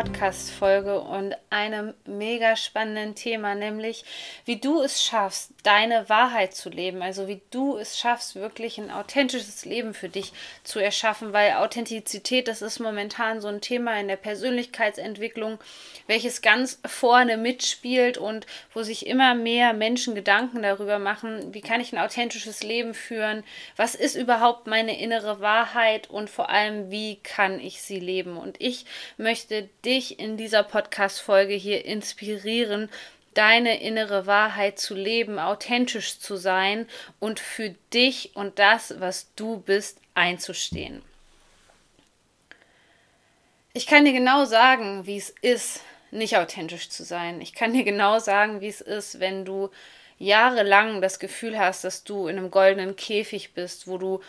Podcast-Folge und einem mega spannenden Thema, nämlich wie du es schaffst, deine Wahrheit zu leben. Also wie du es schaffst, wirklich ein authentisches Leben für dich zu erschaffen, weil Authentizität, das ist momentan so ein Thema in der Persönlichkeitsentwicklung, welches ganz vorne mitspielt und wo sich immer mehr Menschen Gedanken darüber machen, wie kann ich ein authentisches Leben führen, was ist überhaupt meine innere Wahrheit und vor allem, wie kann ich sie leben. Und ich möchte dich in dieser Podcast-Folge hier inspirieren, deine innere Wahrheit zu leben, authentisch zu sein und für dich und das, was du bist, einzustehen. Ich kann dir genau sagen, wie es ist, nicht authentisch zu sein. Ich kann dir genau sagen, wie es ist, wenn du jahrelang das Gefühl hast, dass du in einem goldenen Käfig bist, wo du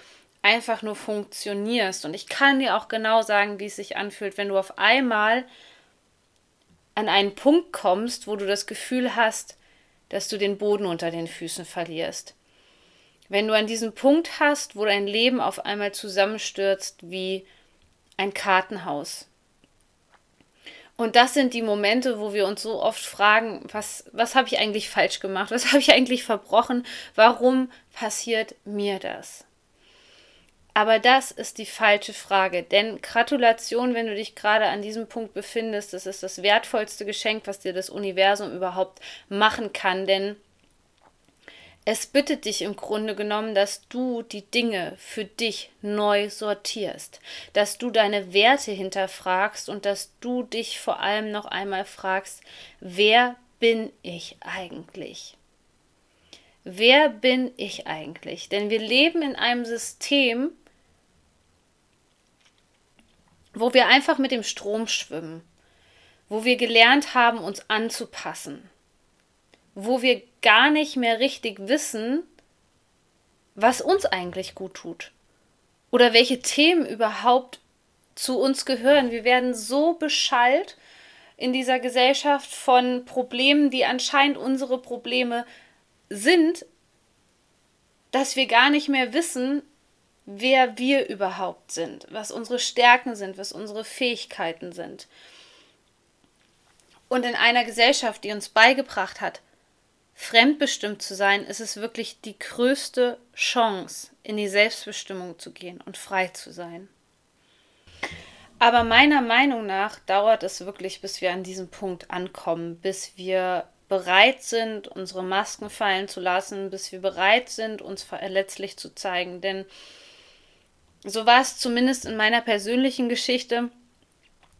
einfach nur funktionierst. Und ich kann dir auch genau sagen, wie es sich anfühlt, wenn du auf einmal an einen Punkt kommst, wo du das Gefühl hast, dass du den Boden unter den Füßen verlierst. Wenn du an diesem Punkt hast, wo dein Leben auf einmal zusammenstürzt wie ein Kartenhaus. Und das sind die Momente, wo wir uns so oft fragen, was, was habe ich eigentlich falsch gemacht? Was habe ich eigentlich verbrochen? Warum passiert mir das? Aber das ist die falsche Frage, denn Gratulation, wenn du dich gerade an diesem Punkt befindest, das ist das wertvollste Geschenk, was dir das Universum überhaupt machen kann, denn es bittet dich im Grunde genommen, dass du die Dinge für dich neu sortierst, dass du deine Werte hinterfragst und dass du dich vor allem noch einmal fragst, wer bin ich eigentlich? Wer bin ich eigentlich? Denn wir leben in einem System, wo wir einfach mit dem Strom schwimmen, wo wir gelernt haben, uns anzupassen, wo wir gar nicht mehr richtig wissen, was uns eigentlich gut tut oder welche Themen überhaupt zu uns gehören. Wir werden so beschallt in dieser Gesellschaft von Problemen, die anscheinend unsere Probleme sind, dass wir gar nicht mehr wissen, wer wir überhaupt sind, was unsere Stärken sind, was unsere Fähigkeiten sind. Und in einer Gesellschaft, die uns beigebracht hat, fremdbestimmt zu sein, ist es wirklich die größte Chance, in die Selbstbestimmung zu gehen und frei zu sein. Aber meiner Meinung nach dauert es wirklich, bis wir an diesem Punkt ankommen, bis wir bereit sind, unsere Masken fallen zu lassen, bis wir bereit sind, uns verletzlich zu zeigen. Denn so war es zumindest in meiner persönlichen Geschichte.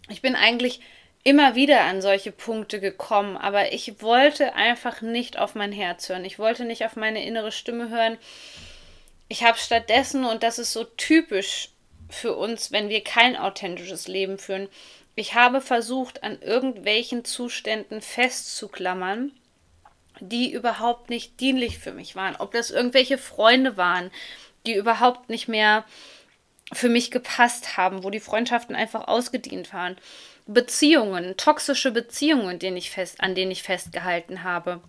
Ich bin eigentlich immer wieder an solche Punkte gekommen, aber ich wollte einfach nicht auf mein Herz hören. Ich wollte nicht auf meine innere Stimme hören. Ich habe stattdessen, und das ist so typisch für uns, wenn wir kein authentisches Leben führen, ich habe versucht, an irgendwelchen Zuständen festzuklammern, die überhaupt nicht dienlich für mich waren. Ob das irgendwelche Freunde waren, die überhaupt nicht mehr für mich gepasst haben, wo die Freundschaften einfach ausgedient waren. Beziehungen, toxische Beziehungen, denen ich fest, an denen ich festgehalten habe.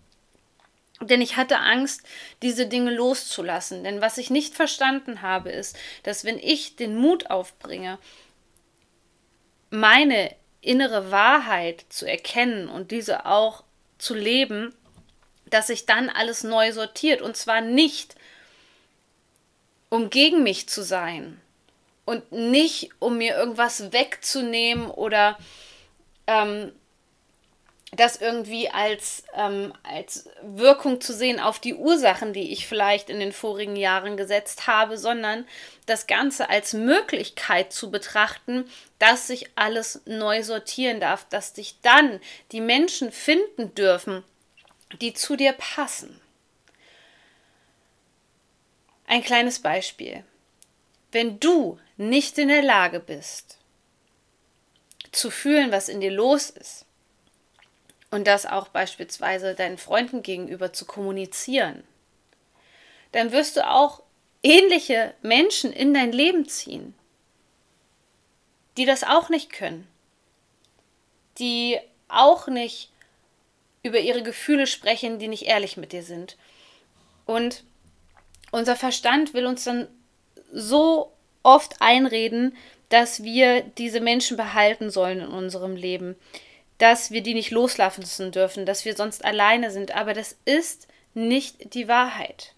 Denn ich hatte Angst, diese Dinge loszulassen. Denn was ich nicht verstanden habe, ist, dass wenn ich den Mut aufbringe, meine innere Wahrheit zu erkennen und diese auch zu leben, dass sich dann alles neu sortiert. Und zwar nicht, um gegen mich zu sein, und nicht, um mir irgendwas wegzunehmen oder ähm, das irgendwie als, ähm, als Wirkung zu sehen auf die Ursachen, die ich vielleicht in den vorigen Jahren gesetzt habe, sondern das Ganze als Möglichkeit zu betrachten, dass sich alles neu sortieren darf, dass sich dann die Menschen finden dürfen, die zu dir passen. Ein kleines Beispiel. Wenn du nicht in der Lage bist, zu fühlen, was in dir los ist, und das auch beispielsweise deinen Freunden gegenüber zu kommunizieren, dann wirst du auch ähnliche Menschen in dein Leben ziehen, die das auch nicht können, die auch nicht über ihre Gefühle sprechen, die nicht ehrlich mit dir sind. Und unser Verstand will uns dann so oft einreden, dass wir diese Menschen behalten sollen in unserem Leben, dass wir die nicht loslassen dürfen, dass wir sonst alleine sind. Aber das ist nicht die Wahrheit.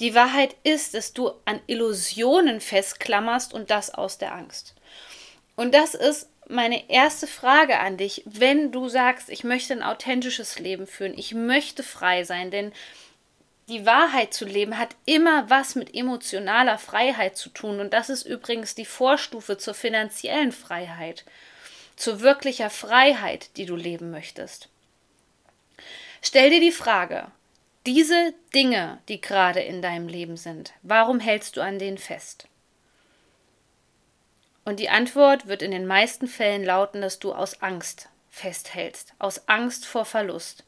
Die Wahrheit ist, dass du an Illusionen festklammerst und das aus der Angst. Und das ist meine erste Frage an dich, wenn du sagst, ich möchte ein authentisches Leben führen, ich möchte frei sein, denn die Wahrheit zu leben hat immer was mit emotionaler Freiheit zu tun und das ist übrigens die Vorstufe zur finanziellen Freiheit, zur wirklicher Freiheit, die du leben möchtest. Stell dir die Frage, diese Dinge, die gerade in deinem Leben sind, warum hältst du an denen fest? Und die Antwort wird in den meisten Fällen lauten, dass du aus Angst festhältst, aus Angst vor Verlust,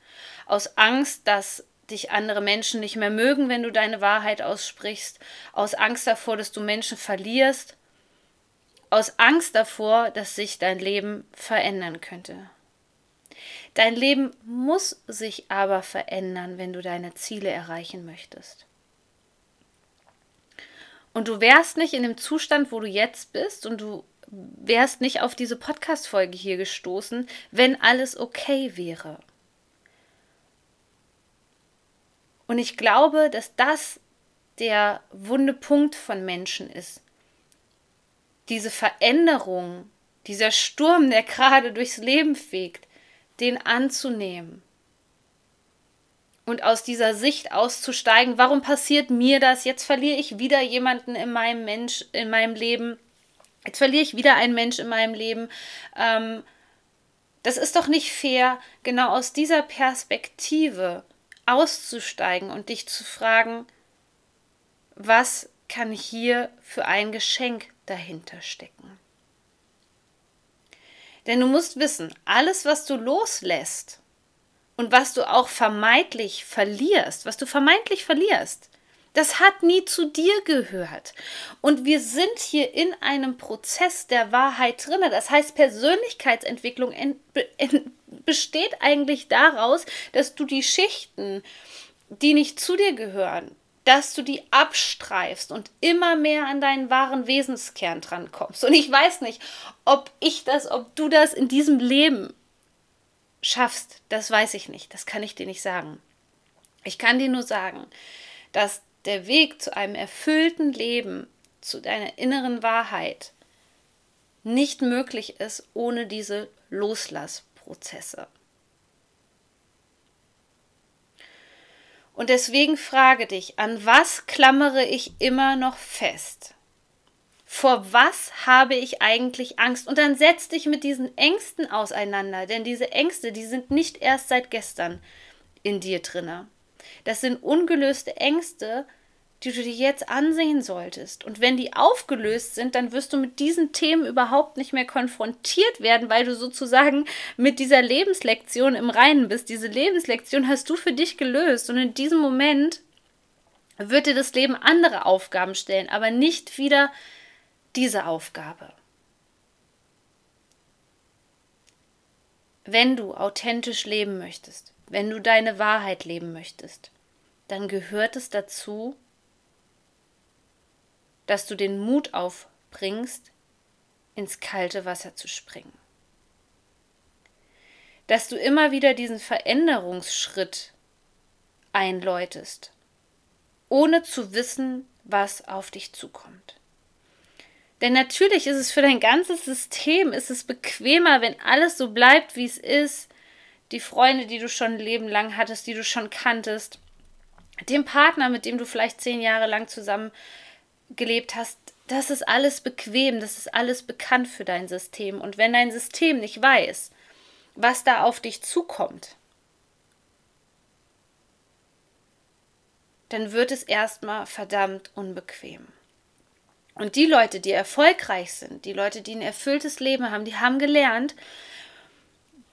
aus Angst, dass dich andere Menschen nicht mehr mögen, wenn du deine Wahrheit aussprichst, aus Angst davor, dass du Menschen verlierst, aus Angst davor, dass sich dein Leben verändern könnte. Dein Leben muss sich aber verändern, wenn du deine Ziele erreichen möchtest. Und du wärst nicht in dem Zustand, wo du jetzt bist und du wärst nicht auf diese Podcast-Folge hier gestoßen, wenn alles okay wäre. Und ich glaube, dass das der wunde Punkt von Menschen ist. Diese Veränderung, dieser Sturm, der gerade durchs Leben fegt, den anzunehmen und aus dieser Sicht auszusteigen, warum passiert mir das? Jetzt verliere ich wieder jemanden in meinem Mensch, in meinem Leben. Jetzt verliere ich wieder einen Mensch in meinem Leben. Ähm, das ist doch nicht fair, genau aus dieser Perspektive auszusteigen und dich zu fragen, was kann hier für ein Geschenk dahinter stecken? Denn du musst wissen, alles, was du loslässt, und was du auch vermeintlich verlierst, was du vermeintlich verlierst, das hat nie zu dir gehört. Und wir sind hier in einem Prozess der Wahrheit drin. Das heißt, Persönlichkeitsentwicklung besteht eigentlich daraus, dass du die Schichten, die nicht zu dir gehören, dass du die abstreifst und immer mehr an deinen wahren Wesenskern drankommst. Und ich weiß nicht, ob ich das, ob du das in diesem Leben schaffst, das weiß ich nicht, das kann ich dir nicht sagen. Ich kann dir nur sagen, dass der Weg zu einem erfüllten Leben, zu deiner inneren Wahrheit, nicht möglich ist ohne diese Loslassprozesse. Und deswegen frage dich, an was klammere ich immer noch fest? vor was habe ich eigentlich Angst? Und dann setz dich mit diesen Ängsten auseinander, denn diese Ängste, die sind nicht erst seit gestern in dir drinne. Das sind ungelöste Ängste, die du dir jetzt ansehen solltest. Und wenn die aufgelöst sind, dann wirst du mit diesen Themen überhaupt nicht mehr konfrontiert werden, weil du sozusagen mit dieser Lebenslektion im Reinen bist. Diese Lebenslektion hast du für dich gelöst. Und in diesem Moment wird dir das Leben andere Aufgaben stellen, aber nicht wieder diese Aufgabe. Wenn du authentisch leben möchtest, wenn du deine Wahrheit leben möchtest, dann gehört es dazu, dass du den Mut aufbringst, ins kalte Wasser zu springen. Dass du immer wieder diesen Veränderungsschritt einläutest, ohne zu wissen, was auf dich zukommt. Denn natürlich ist es für dein ganzes System, ist es bequemer, wenn alles so bleibt, wie es ist. Die Freunde, die du schon ein Leben lang hattest, die du schon kanntest, dem Partner, mit dem du vielleicht zehn Jahre lang zusammen gelebt hast, das ist alles bequem, das ist alles bekannt für dein System. Und wenn dein System nicht weiß, was da auf dich zukommt, dann wird es erstmal verdammt unbequem. Und die Leute, die erfolgreich sind, die Leute, die ein erfülltes Leben haben, die haben gelernt,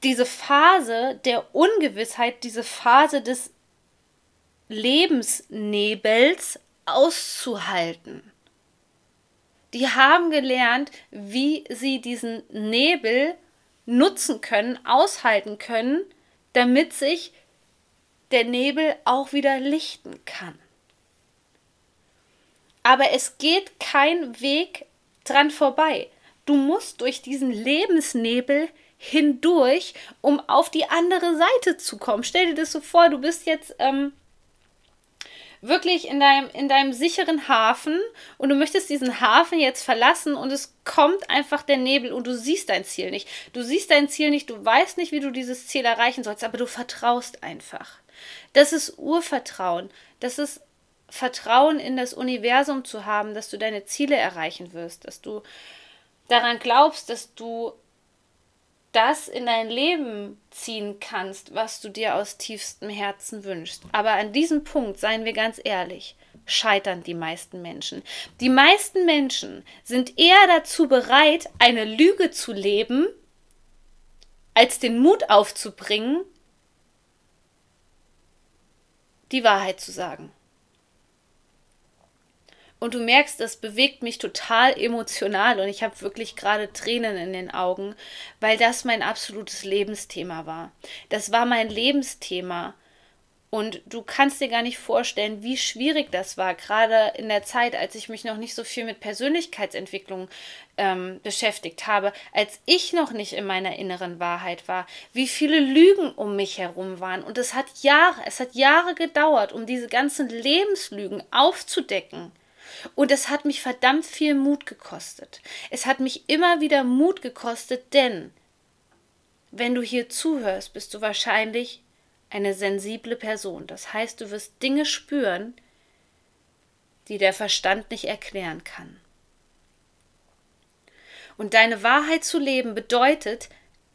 diese Phase der Ungewissheit, diese Phase des Lebensnebels auszuhalten. Die haben gelernt, wie sie diesen Nebel nutzen können, aushalten können, damit sich der Nebel auch wieder lichten kann. Aber es geht kein Weg dran vorbei. Du musst durch diesen Lebensnebel hindurch, um auf die andere Seite zu kommen. Stell dir das so vor, du bist jetzt ähm, wirklich in deinem, in deinem sicheren Hafen und du möchtest diesen Hafen jetzt verlassen und es kommt einfach der Nebel und du siehst dein Ziel nicht. Du siehst dein Ziel nicht, du weißt nicht, wie du dieses Ziel erreichen sollst, aber du vertraust einfach. Das ist Urvertrauen. Das ist Vertrauen in das Universum zu haben, dass du deine Ziele erreichen wirst, dass du daran glaubst, dass du das in dein Leben ziehen kannst, was du dir aus tiefstem Herzen wünschst. Aber an diesem Punkt, seien wir ganz ehrlich, scheitern die meisten Menschen. Die meisten Menschen sind eher dazu bereit, eine Lüge zu leben, als den Mut aufzubringen, die Wahrheit zu sagen. Und du merkst, das bewegt mich total emotional und ich habe wirklich gerade Tränen in den Augen, weil das mein absolutes Lebensthema war. Das war mein Lebensthema. Und du kannst dir gar nicht vorstellen, wie schwierig das war, gerade in der Zeit, als ich mich noch nicht so viel mit Persönlichkeitsentwicklung ähm, beschäftigt habe, als ich noch nicht in meiner inneren Wahrheit war, wie viele Lügen um mich herum waren. Und es hat Jahre, es hat Jahre gedauert, um diese ganzen Lebenslügen aufzudecken. Und es hat mich verdammt viel Mut gekostet. Es hat mich immer wieder Mut gekostet, denn wenn du hier zuhörst, bist du wahrscheinlich eine sensible Person. Das heißt, du wirst Dinge spüren, die der Verstand nicht erklären kann. Und deine Wahrheit zu leben bedeutet,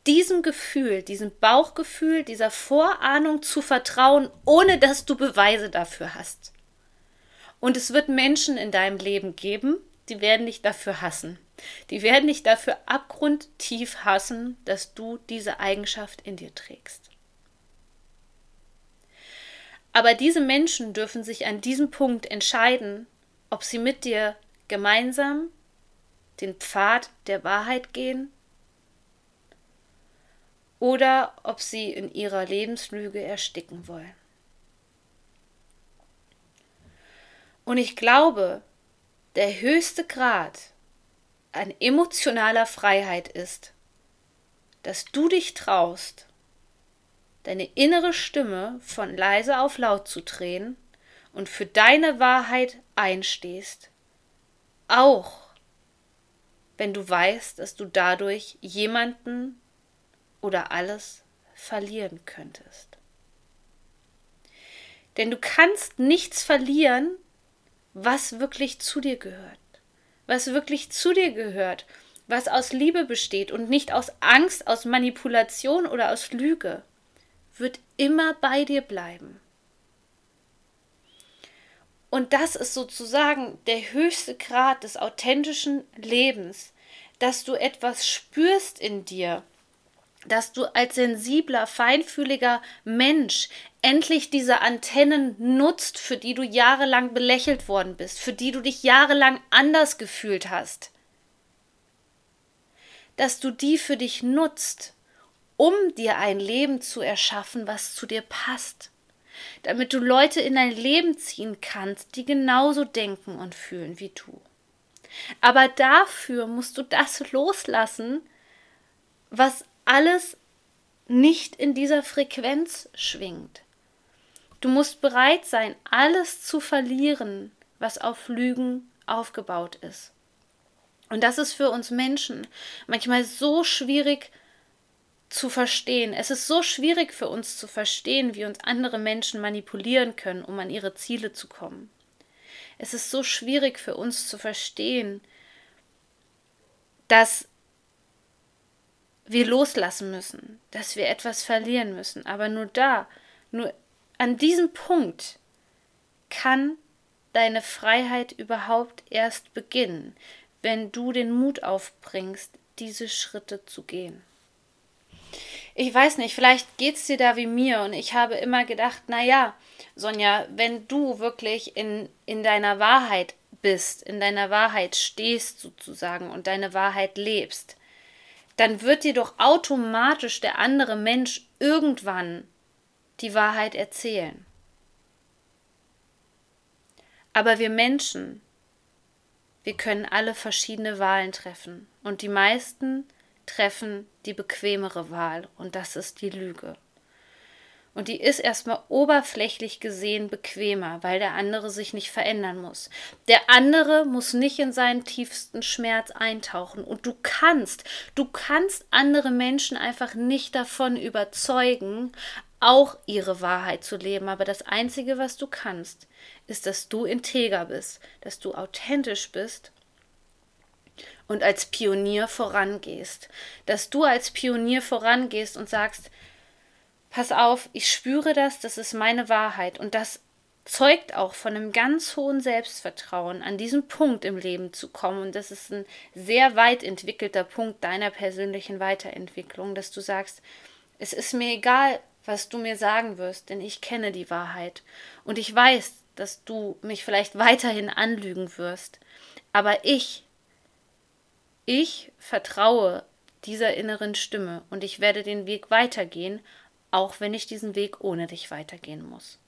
diesem Gefühl, diesem Bauchgefühl, dieser Vorahnung zu vertrauen, ohne dass du Beweise dafür hast. Und es wird Menschen in deinem Leben geben, die werden dich dafür hassen. Die werden dich dafür abgrundtief hassen, dass du diese Eigenschaft in dir trägst. Aber diese Menschen dürfen sich an diesem Punkt entscheiden, ob sie mit dir gemeinsam den Pfad der Wahrheit gehen oder ob sie in ihrer Lebenslüge ersticken wollen. Und ich glaube, der höchste Grad an emotionaler Freiheit ist, dass du dich traust, deine innere Stimme von leise auf laut zu drehen und für deine Wahrheit einstehst, auch wenn du weißt, dass du dadurch jemanden oder alles verlieren könntest. Denn du kannst nichts verlieren, was wirklich zu dir gehört. Was wirklich zu dir gehört. Was aus Liebe besteht und nicht aus Angst, aus Manipulation oder aus Lüge, wird immer bei dir bleiben. Und das ist sozusagen der höchste Grad des authentischen Lebens, dass du etwas spürst in dir, dass du als sensibler, feinfühliger Mensch endlich diese Antennen nutzt, für die du jahrelang belächelt worden bist, für die du dich jahrelang anders gefühlt hast. Dass du die für dich nutzt, um dir ein Leben zu erschaffen, was zu dir passt. Damit du Leute in dein Leben ziehen kannst, die genauso denken und fühlen wie du. Aber dafür musst du das loslassen, was alles nicht in dieser Frequenz schwingt. Du musst bereit sein, alles zu verlieren, was auf Lügen aufgebaut ist. Und das ist für uns Menschen manchmal so schwierig zu verstehen. Es ist so schwierig für uns zu verstehen, wie uns andere Menschen manipulieren können, um an ihre Ziele zu kommen. Es ist so schwierig für uns zu verstehen, dass wir loslassen müssen, dass wir etwas verlieren müssen. Aber nur da, nur an diesem Punkt kann deine Freiheit überhaupt erst beginnen, wenn du den Mut aufbringst, diese Schritte zu gehen. ich weiß nicht, vielleicht geht es dir da wie mir und ich habe immer gedacht, naja, Sonja, wenn du wirklich in, in deiner Wahrheit bist, in deiner Wahrheit stehst sozusagen und deine Wahrheit lebst, dann wird dir doch automatisch der andere Mensch irgendwann die Wahrheit erzählen. Aber wir Menschen, wir können alle verschiedene Wahlen treffen und die meisten treffen die bequemere Wahl und das ist die Lüge. Und die ist erstmal oberflächlich gesehen bequemer, weil der andere sich nicht verändern muss. Der andere muss nicht in seinen tiefsten Schmerz eintauchen. Und du kannst, du kannst andere Menschen einfach nicht davon überzeugen, auch ihre Wahrheit zu leben. Aber das Einzige, was du kannst, ist, dass du integer bist, dass du authentisch bist und als Pionier vorangehst. Dass du als Pionier vorangehst und sagst, pass auf, ich spüre das, das ist meine Wahrheit und das zeugt auch von einem ganz hohen Selbstvertrauen, an diesen Punkt im Leben zu kommen. Und das ist ein sehr weit entwickelter Punkt deiner persönlichen Weiterentwicklung, dass du sagst, es ist mir egal, was du mir sagen wirst, denn ich kenne die Wahrheit. Und ich weiß, dass du mich vielleicht weiterhin anlügen wirst. Aber ich, ich vertraue dieser inneren Stimme und ich werde den Weg weitergehen, auch wenn ich diesen Weg ohne dich weitergehen muss.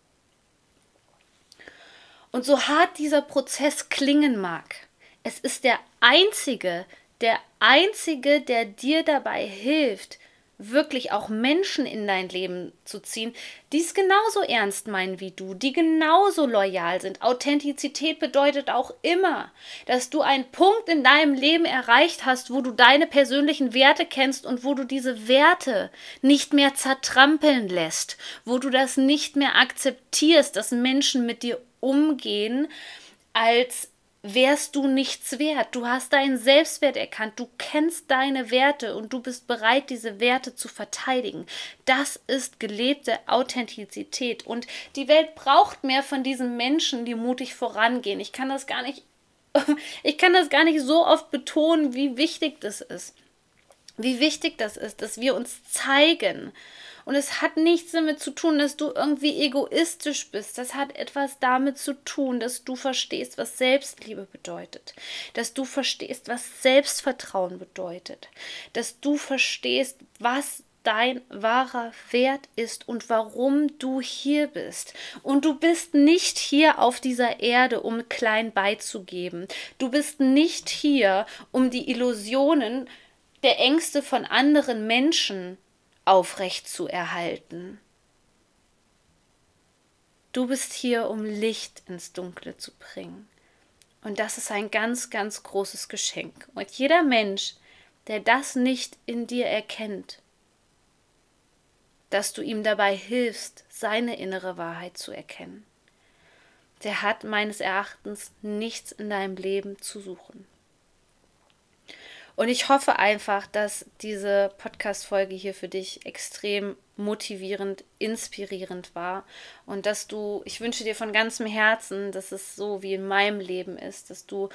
Und so hart dieser Prozess klingen mag, es ist der einzige, der einzige, der dir dabei hilft, wirklich auch Menschen in dein Leben zu ziehen, die es genauso ernst meinen wie du, die genauso loyal sind. Authentizität bedeutet auch immer, dass du einen Punkt in deinem Leben erreicht hast, wo du deine persönlichen Werte kennst und wo du diese Werte nicht mehr zertrampeln lässt, wo du das nicht mehr akzeptierst, dass Menschen mit dir umgehen als wärst du nichts wert. Du hast deinen Selbstwert erkannt, du kennst deine Werte und du bist bereit, diese Werte zu verteidigen. Das ist gelebte Authentizität und die Welt braucht mehr von diesen Menschen, die mutig vorangehen. Ich kann das gar nicht ich kann das gar nicht so oft betonen, wie wichtig das ist. Wie wichtig das ist, dass wir uns zeigen und es hat nichts damit zu tun, dass du irgendwie egoistisch bist. Das hat etwas damit zu tun, dass du verstehst, was Selbstliebe bedeutet. Dass du verstehst, was Selbstvertrauen bedeutet. Dass du verstehst, was dein wahrer Wert ist und warum du hier bist. Und du bist nicht hier auf dieser Erde, um klein beizugeben. Du bist nicht hier, um die Illusionen der Ängste von anderen Menschen aufrecht zu erhalten. Du bist hier, um Licht ins Dunkle zu bringen. Und das ist ein ganz, ganz großes Geschenk. Und jeder Mensch, der das nicht in dir erkennt, dass du ihm dabei hilfst, seine innere Wahrheit zu erkennen, der hat meines Erachtens nichts in deinem Leben zu suchen. Und ich hoffe einfach, dass diese Podcast-Folge hier für dich extrem motivierend, inspirierend war und dass du, ich wünsche dir von ganzem Herzen, dass es so wie in meinem Leben ist, dass du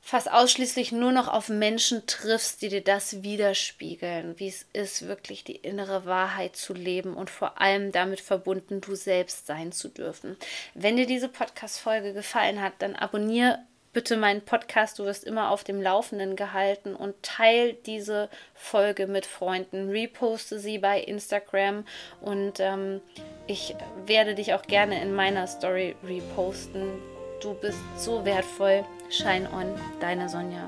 fast ausschließlich nur noch auf Menschen triffst, die dir das widerspiegeln, wie es ist, wirklich die innere Wahrheit zu leben und vor allem damit verbunden, du selbst sein zu dürfen. Wenn dir diese Podcast-Folge gefallen hat, dann abonniere bitte meinen Podcast, du wirst immer auf dem Laufenden gehalten und teil diese Folge mit Freunden, reposte sie bei Instagram und ähm, ich werde dich auch gerne in meiner Story reposten. Du bist so wertvoll. Shine on, deine Sonja.